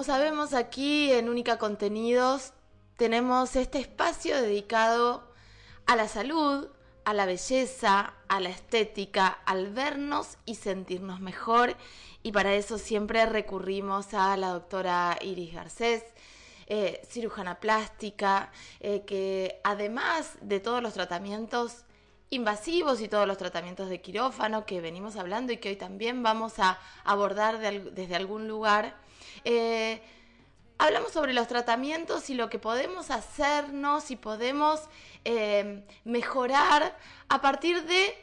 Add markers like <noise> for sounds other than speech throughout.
como sabemos aquí en Única Contenidos tenemos este espacio dedicado a la salud, a la belleza, a la estética, al vernos y sentirnos mejor. Y para eso siempre recurrimos a la doctora Iris Garcés, eh, cirujana plástica, eh, que además de todos los tratamientos invasivos y todos los tratamientos de quirófano que venimos hablando y que hoy también vamos a abordar desde algún lugar, eh, hablamos sobre los tratamientos y lo que podemos hacernos y podemos mejorar a partir de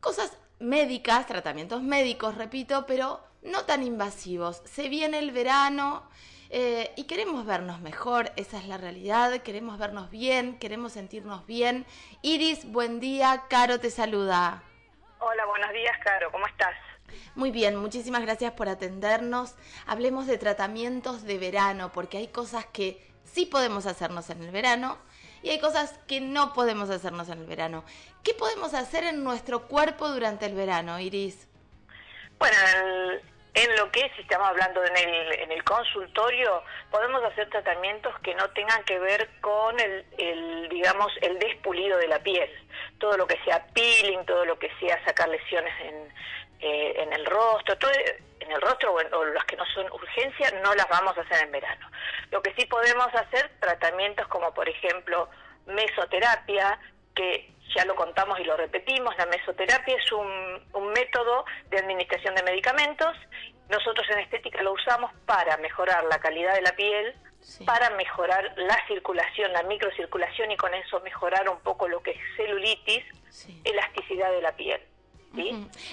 cosas médicas, tratamientos médicos, repito, pero no tan invasivos. Se viene el verano, eh, y queremos vernos mejor, esa es la realidad, queremos vernos bien, queremos sentirnos bien. Iris, buen día, Caro te saluda. Hola, buenos días, Caro, ¿cómo estás? Muy bien, muchísimas gracias por atendernos. Hablemos de tratamientos de verano, porque hay cosas que sí podemos hacernos en el verano y hay cosas que no podemos hacernos en el verano. ¿Qué podemos hacer en nuestro cuerpo durante el verano, Iris? Bueno, el en lo que, si estamos hablando en el, en el consultorio, podemos hacer tratamientos que no tengan que ver con el, digamos, el despulido de la piel. Todo lo que sea peeling, todo lo que sea sacar lesiones en, eh, en el rostro, todo en el rostro o, las que no son urgencia, no las vamos a hacer en verano. Lo que sí podemos hacer, tratamientos como por ejemplo mesoterapia, que ya lo contamos y lo repetimos, la mesoterapia es un, un, método de administración de medicamentos. Nosotros en estética lo usamos para mejorar la calidad de la piel, para mejorar la circulación, la microcirculación y con eso mejorar un poco lo que es celulitis, elasticidad de la piel.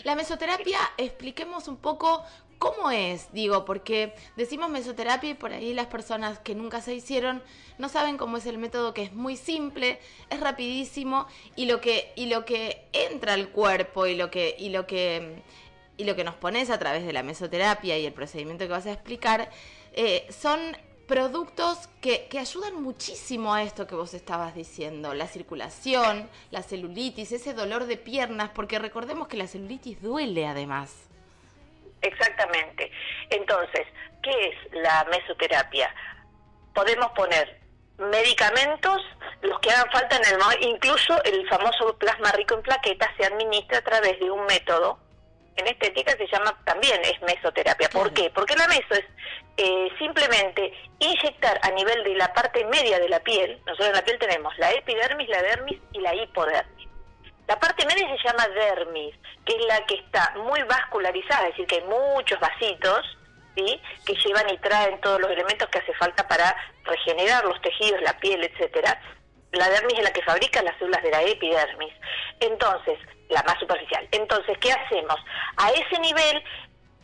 La mesoterapia, expliquemos un poco ¿Cómo es? Digo, porque decimos mesoterapia y por ahí las personas que nunca se hicieron no saben cómo es el método que es muy simple, es rapidísimo y lo que y lo que entra al cuerpo y lo que y lo que y lo que nos pones a través de la mesoterapia y el procedimiento que vas a explicar eh, son productos que, que, ayudan muchísimo a esto que vos estabas diciendo, la circulación, la celulitis, ese dolor de piernas, porque recordemos que la celulitis duele además. Entonces, ¿qué es la mesoterapia? Podemos poner medicamentos, los que hagan falta en el incluso el famoso plasma rico en plaquetas se administra a través de un método en estética se llama también es mesoterapia. ¿Por qué? Porque la meso es eh, simplemente inyectar a nivel de la parte media de la piel. Nosotros en la piel tenemos la epidermis, la dermis y la hipodermis. La parte media se llama dermis, que es la que está muy vascularizada, es decir, que hay muchos vasitos ¿sí? que llevan y traen todos los elementos que hace falta para regenerar los tejidos, la piel, etcétera. La dermis es la que fabrica las células de la epidermis. Entonces, la más superficial. Entonces, ¿qué hacemos? A ese nivel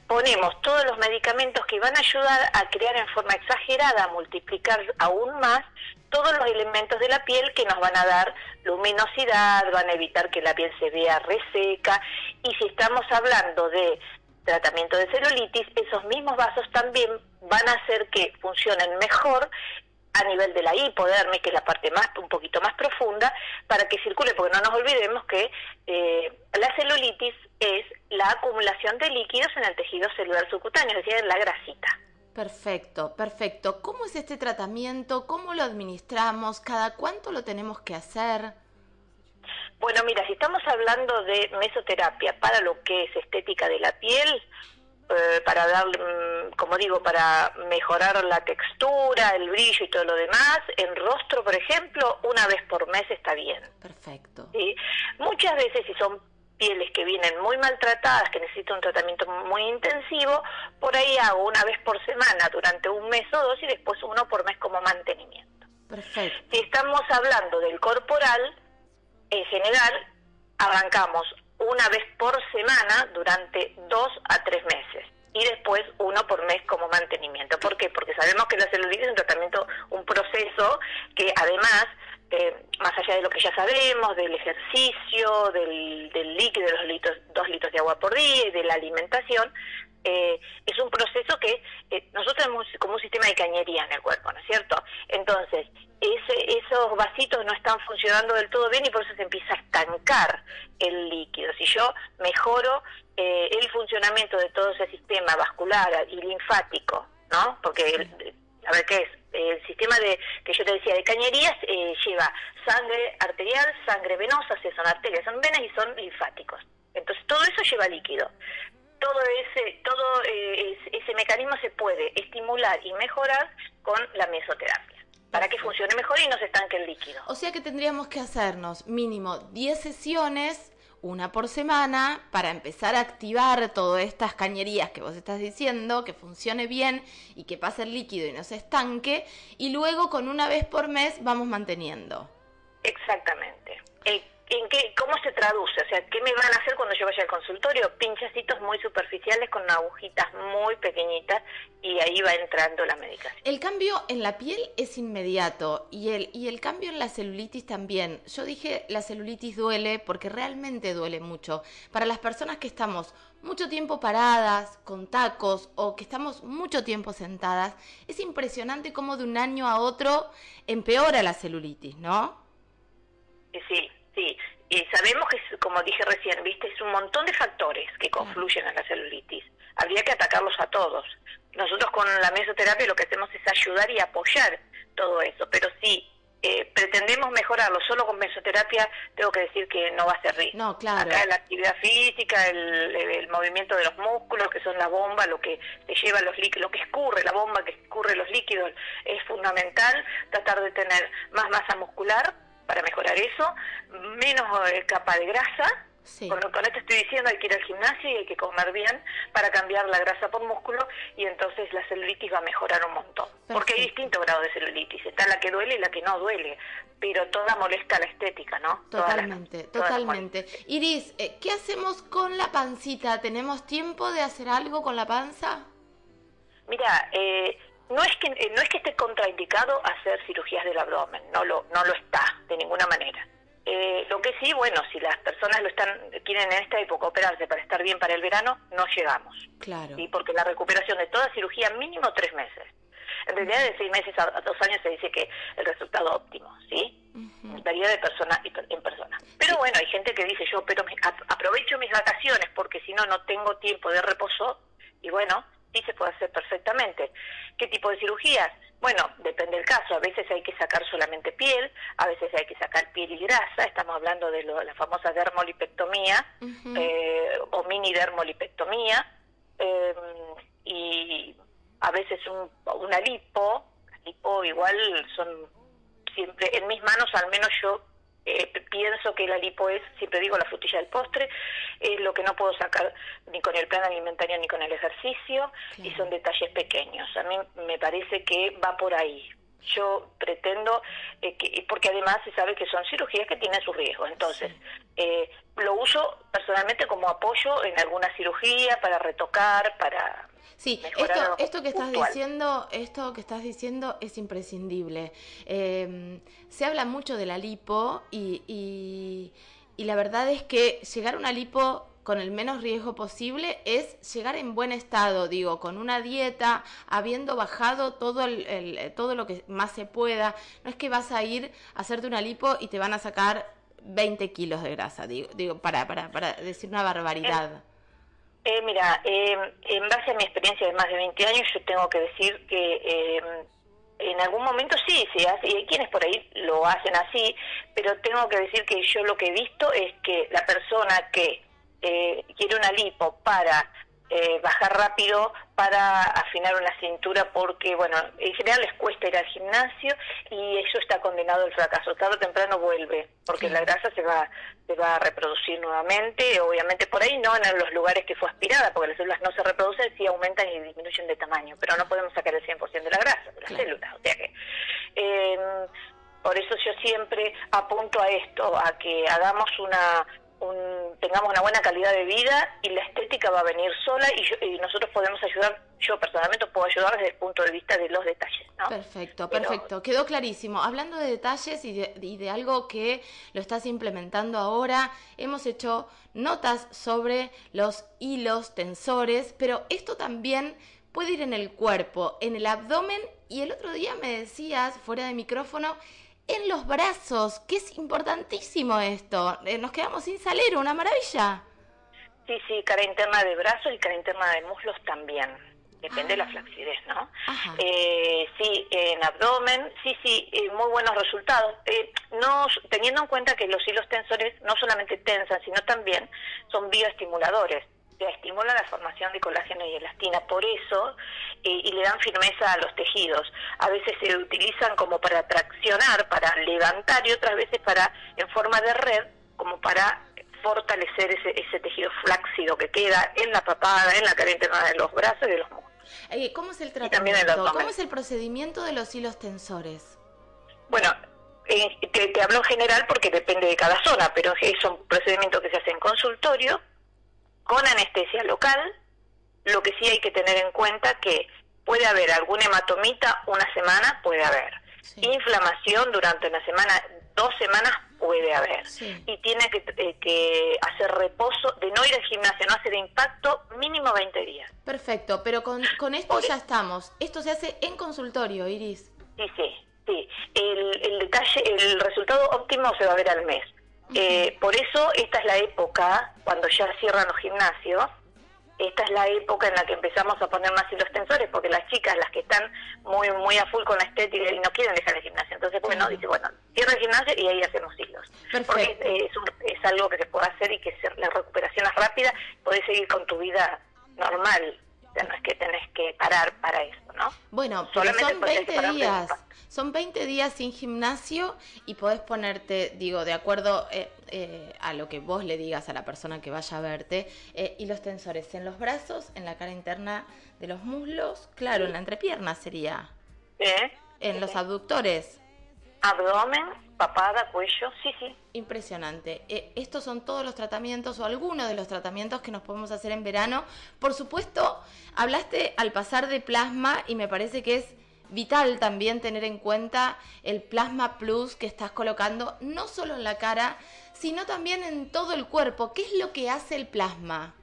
ponemos todos los medicamentos que van a ayudar a crear en forma exagerada, a multiplicar aún más todos los elementos de la piel que nos van a dar luminosidad, van a evitar que la piel se vea reseca y si estamos hablando de tratamiento de celulitis, esos mismos vasos también van a hacer que funcionen mejor a nivel de la hipodermis, que es la parte más un poquito más profunda, para que circule, porque no nos olvidemos que eh, la celulitis es la acumulación de líquidos en el tejido celular subcutáneo, es decir, en la grasita. Perfecto, perfecto. ¿Cómo es este tratamiento? ¿Cómo lo administramos? ¿Cada cuánto lo tenemos que hacer? Bueno, mira, si estamos hablando de mesoterapia para lo que es estética de la piel, eh, para darle, mm, como digo, para mejorar la textura, el brillo y todo lo demás, en rostro, por ejemplo, una vez por mes está bien. Perfecto. ¿Sí? Muchas veces, si son pieles que vienen muy maltratadas, que necesitan un tratamiento muy intensivo, por ahí hago una vez por semana durante un mes o dos y después uno por mes como mantenimiento. Perfecto. Si estamos hablando del corporal, en general arrancamos una vez por semana durante dos a tres meses y después uno por mes como mantenimiento. ¿Por qué? Porque sabemos que la celulitis es un tratamiento, un proceso que además eh, más allá de lo que ya sabemos, del ejercicio, del, líquido, de los litros, dos litros de agua por día y de la alimentación, eh, es un proceso que eh, nosotros tenemos como un sistema de cañería en el cuerpo, ¿no es cierto? Entonces, ese, esos vasitos no están funcionando del todo bien y por eso se empieza a estancar el líquido. Si yo mejoro el funcionamiento de todo ese sistema vascular y linfático, ¿no? Porque, a ver, ¿qué es? El sistema de que yo te decía de cañerías eh, lleva sangre arterial, sangre venosa, si son arterias, son venas y son linfáticos. Entonces todo eso lleva líquido. Todo ese todo eh, ese mecanismo se puede estimular y mejorar con la mesoterapia para que funcione mejor y no se estanque el líquido. O sea que tendríamos que hacernos mínimo 10 sesiones una por semana para empezar a activar todas estas cañerías que vos estás diciendo, que funcione bien y que pase el líquido y no se estanque, y luego con una vez por mes vamos manteniendo. Exactamente. ¿En qué, ¿Cómo se traduce? O sea, ¿qué me van a hacer cuando yo vaya al consultorio? Pinchacitos muy superficiales con agujitas muy pequeñitas y ahí va entrando la medicación. El cambio en la piel es inmediato y el, y el cambio en la celulitis también. Yo dije la celulitis duele porque realmente duele mucho. Para las personas que estamos mucho tiempo paradas, con tacos o que estamos mucho tiempo sentadas, es impresionante cómo de un año a otro empeora la celulitis, ¿no? Sí, Sí, y sabemos que, como dije recién, viste, es un montón de factores que confluyen a la celulitis. Habría que atacarlos a todos. Nosotros con la mesoterapia lo que hacemos es ayudar y apoyar todo eso, pero si eh, pretendemos mejorarlo solo con mesoterapia, tengo que decir que no va a servir. No, claro. Acá la actividad física, el, el, movimiento de los músculos, que son la bomba, lo que te lleva los líquidos, lo que escurre, la bomba que escurre los líquidos, es fundamental. Tratar de tener más masa muscular para mejorar eso, menos eh, capa de grasa. Con, con, esto estoy diciendo, hay que ir al gimnasio y hay que comer bien para cambiar la grasa por músculo y entonces la celulitis va a mejorar un montón. Porque hay distintos grados de celulitis, está la que duele y la que no duele, pero toda molesta la estética, ¿no? Totalmente, totalmente. Iris, eh, ¿qué hacemos con la pancita? ¿Tenemos tiempo de hacer algo con la panza? Mira, eh, no es que eh, no es que esté contraindicado hacer cirugías del abdomen, no lo no lo está de ninguna manera. Eh, lo que sí, bueno, si las personas lo están quieren en esta época operarse para estar bien para el verano, no llegamos. Claro. ¿sí? Porque la recuperación de toda cirugía mínimo tres meses. En realidad de seis meses a, dos años se dice que el resultado óptimo, ¿sí? Varía de persona en persona. Pero bueno, hay gente que dice yo, pero aprovecho mis vacaciones porque si no no tengo tiempo de reposo y bueno, sí se puede hacer perfectamente. ¿Qué tipo de cirugías? Bueno, depende del caso. A veces hay que sacar solamente piel, a veces hay que sacar piel y grasa. Estamos hablando de lo, la famosa dermolipectomía eh, o mini dermolipectomía. Em, y a veces un, una lipo. lipo igual son siempre, en mis manos al menos yo eh, pienso que la lipo es, siempre digo, la frutilla del postre, es lo que no puedo sacar ni con el plan alimentario ni con el ejercicio, y son detalles pequeños. A mí me parece que va por ahí. Yo pretendo, eh, que, porque además se sabe que son cirugías que tienen sus riesgos, entonces eh, lo uso personalmente como apoyo en alguna cirugía para retocar, para Sí, esto, esto que estás diciendo, esto que estás diciendo es imprescindible. Em, se habla mucho de la lipo y, y, la verdad es que llegar a una lipo con el menos riesgo posible es llegar en buen estado, digo, con una dieta, habiendo bajado todo, el, todo lo que más se pueda. No es que vas a ir a hacerte una lipo y te van a sacar 20 kilos de grasa, digo, digo para, para, para decir una barbaridad. Eh, mira, eh, en base a mi experiencia de más de 20 años, yo tengo que decir que eh, en algún momento sí se hace, y hay quienes por ahí lo hacen así, pero tengo que decir que yo lo que he visto es que la persona que eh, quiere una lipo para eh, bajar rápido para afinar una cintura porque, bueno, en general les cuesta ir al gimnasio y eso está condenado al fracaso. Tarde o temprano vuelve porque la grasa se va, se va a reproducir nuevamente, obviamente por ahí no en los lugares que fue aspirada, porque las células no se reproducen, sí aumentan y disminuyen de tamaño, pero no podemos sacar el 100% de la grasa de las células. O sea que... Eh, por eso yo siempre apunto a esto, a que hagamos una tengamos una buena calidad de vida y la estética va a venir sola y, nosotros podemos ayudar, yo personalmente puedo ayudar desde el punto de vista de los detalles. Perfecto, perfecto, quedó clarísimo. Hablando de detalles y de, y de algo que lo estás implementando ahora, hemos hecho notas sobre los hilos tensores, pero esto también puede ir en el cuerpo, en el abdomen y el otro día me decías, fuera de micrófono, en los brazos, que es importantísimo esto. Eh, nos quedamos sin salir, una maravilla. Sí, sí, cara interna de brazos y cara interna de muslos también. depende de la flacidez, ¿no? Eh, sí, en abdomen, sí, sí, eh, muy buenos resultados. Eh, no Teniendo en cuenta que los hilos tensores no solamente tensan, sino también son bioestimuladores. Estimulan la formación de colágeno y elastina, por eso, y le dan firmeza a los tejidos. A veces se utilizan como para traccionar, para levantar, y otras veces para, en forma de red, como para fortalecer ese, ese tejido flácido que queda en la papada, en la cara interna de los brazos y de los músculos. Eh, ¿Cómo es el tratamiento? ¿Cómo es el procedimiento de los hilos tensores? Bueno, eh, te, hablo en general porque depende de cada zona, pero es un procedimiento que se hace en consultorio, con anestesia local. Lo que sí hay que tener en cuenta que puede haber algún hematomita una semana, puede haber. Inflamación durante una semana, dos semanas puede haber. Y tiene eh, que, hacer reposo, de no ir al gimnasio, no hacer impacto, mínimo 20 días. Perfecto, pero con, con esto ya estamos. Esto se hace en consultorio, Iris. Sí, sí, sí. El, el detalle, el resultado óptimo se va a ver al mes. Eh, por eso esta es la época, cuando ya cierran los gimnasios, esta es la época en la que empezamos a poner más hilos tensores, porque las chicas, las que están muy muy a full con la estética y no quieren dejar el gimnasio, entonces bueno, dice, bueno, cierra el gimnasio y ahí hacemos hilos. Porque es, es, algo que se puede hacer y que la recuperación es rápida, podés seguir con tu vida normal, no es que tenés que parar para eso, ¿no? Bueno, pero son 20 días. Son 20 días sin gimnasio y podés ponerte, digo, de acuerdo eh, eh, a lo que vos le digas a la persona que vaya a verte, eh, y los tensores en los brazos, en la cara interna de los muslos, claro, en la entrepierna sería. En los abductores. Abdomen, papada, cuello, sí, sí. Impresionante. estos son todos los tratamientos o algunos de los tratamientos que nos podemos hacer en verano. Por supuesto, hablaste al pasar de plasma y me parece que es vital también tener en cuenta el Plasma Plus que estás colocando no solo en la cara, sino también en todo el cuerpo. ¿Qué es lo que hace el plasma?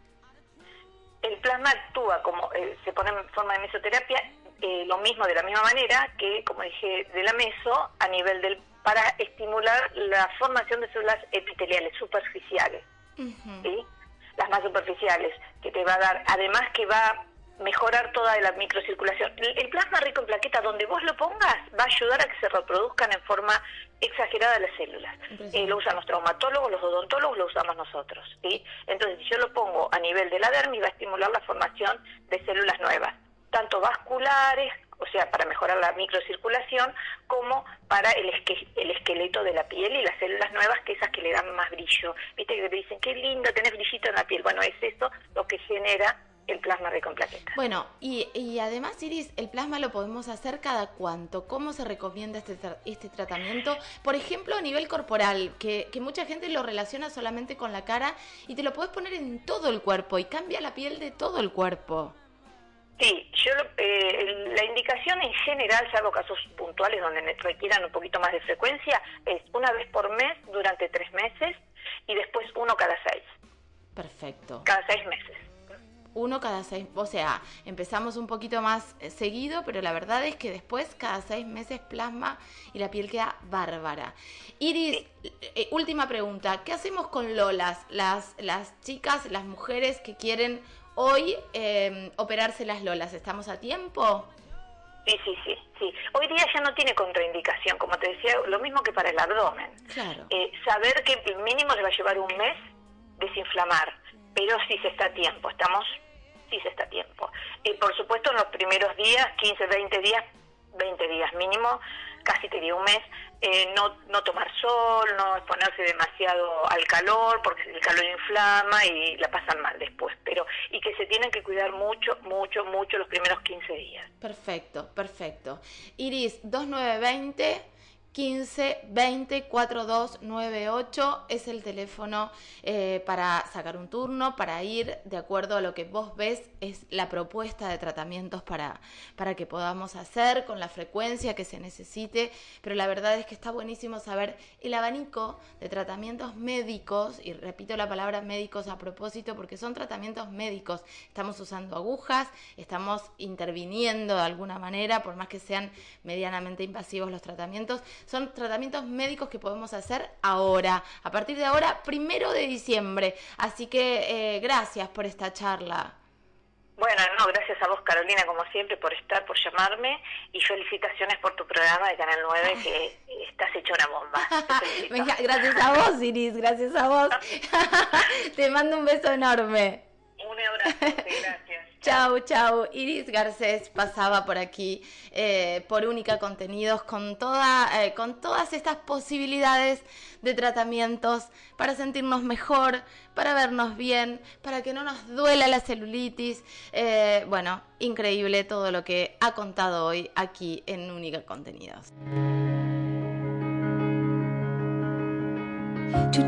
El plasma actúa como eh, se pone en forma de mesoterapia, eh, lo mismo de la misma manera que, como dije, de la meso a nivel del para estimular la formación de células epiteliales superficiales, las más superficiales, que te va a dar, además que va mejorar toda la microcirculación. El plasma rico en plaquetas, donde vos lo pongas, va a ayudar a que se reproduzcan en forma exagerada las células. Eh, lo usan los traumatólogos, los odontólogos, lo usamos nosotros. ¿sí? Entonces, si yo lo pongo a nivel de la dermis, va a estimular la formación de células nuevas, tanto vasculares, o sea, para mejorar la microcirculación, como para el, el esqueleto de la piel y las células nuevas, que esas que le dan más brillo. Viste que te dicen, qué lindo, tenés brillito en la piel. Bueno, es eso lo que genera el plasma rico en plaquetas. Bueno, y, y, además, Iris, el plasma lo podemos hacer cada cuánto. ¿Cómo se recomienda este, este tratamiento? Por ejemplo, a nivel corporal, que, que, mucha gente lo relaciona solamente con la cara y te lo puedes poner en todo el cuerpo y cambia la piel de todo el cuerpo. Sí, yo eh, la indicación en general, salvo casos puntuales donde requieran un poquito más de frecuencia, es una vez por mes durante tres meses y después uno cada seis. Perfecto. Cada seis meses uno cada seis, o sea, empezamos un poquito más eh, seguido, pero la verdad es que después cada seis meses plasma y la piel queda bárbara. Iris, eh, última pregunta, ¿qué hacemos con Lolas, las, las chicas, las mujeres que quieren hoy em, operarse las Lolas? ¿Estamos a tiempo? Sí, sí, sí, sí. Hoy día ya no tiene contraindicación, como te decía, lo mismo que para el abdomen. Claro. Eh, saber que mínimo le va a llevar un mes desinflamar, pero sí se está a tiempo. Estamos sí se está a tiempo. Y por supuesto en los primeros días, 15, 20 días, 20 días mínimo, casi te digo un mes, eh, no, no tomar sol, no exponerse demasiado al calor, porque el calor inflama y la pasan mal después, pero y que se tienen que cuidar mucho, mucho, mucho los primeros 15 días. Perfecto, perfecto. Iris, 2920 15 20 4298 es el teléfono eh, para sacar un turno, para ir de acuerdo a lo que vos ves, es la propuesta de tratamientos para, para que podamos hacer con la frecuencia que se necesite, pero la verdad es que está buenísimo saber el abanico de tratamientos médicos, y repito la palabra médicos a propósito porque son tratamientos médicos, estamos usando agujas, estamos interviniendo de alguna manera, por más que sean medianamente invasivos los tratamientos, son tratamientos médicos que podemos hacer ahora, a partir de ahora, primero de diciembre. Así que eh, gracias por esta charla. Bueno, no, gracias a vos Carolina, como siempre, por estar, por llamarme y felicitaciones por tu programa de Canal 9 que <laughs> estás hecho una bomba. <laughs> gracias a vos, Iris, gracias a vos. <laughs> Te mando un beso enorme. Un abrazo, gracias. Chau, chau. Iris Garcés pasaba por aquí eh, por Única Contenidos con, toda, eh, con todas estas posibilidades de tratamientos para sentirnos mejor, para vernos bien, para que no nos duela la celulitis. Eh, bueno, increíble todo lo que ha contado hoy aquí en Única Contenidos. Two.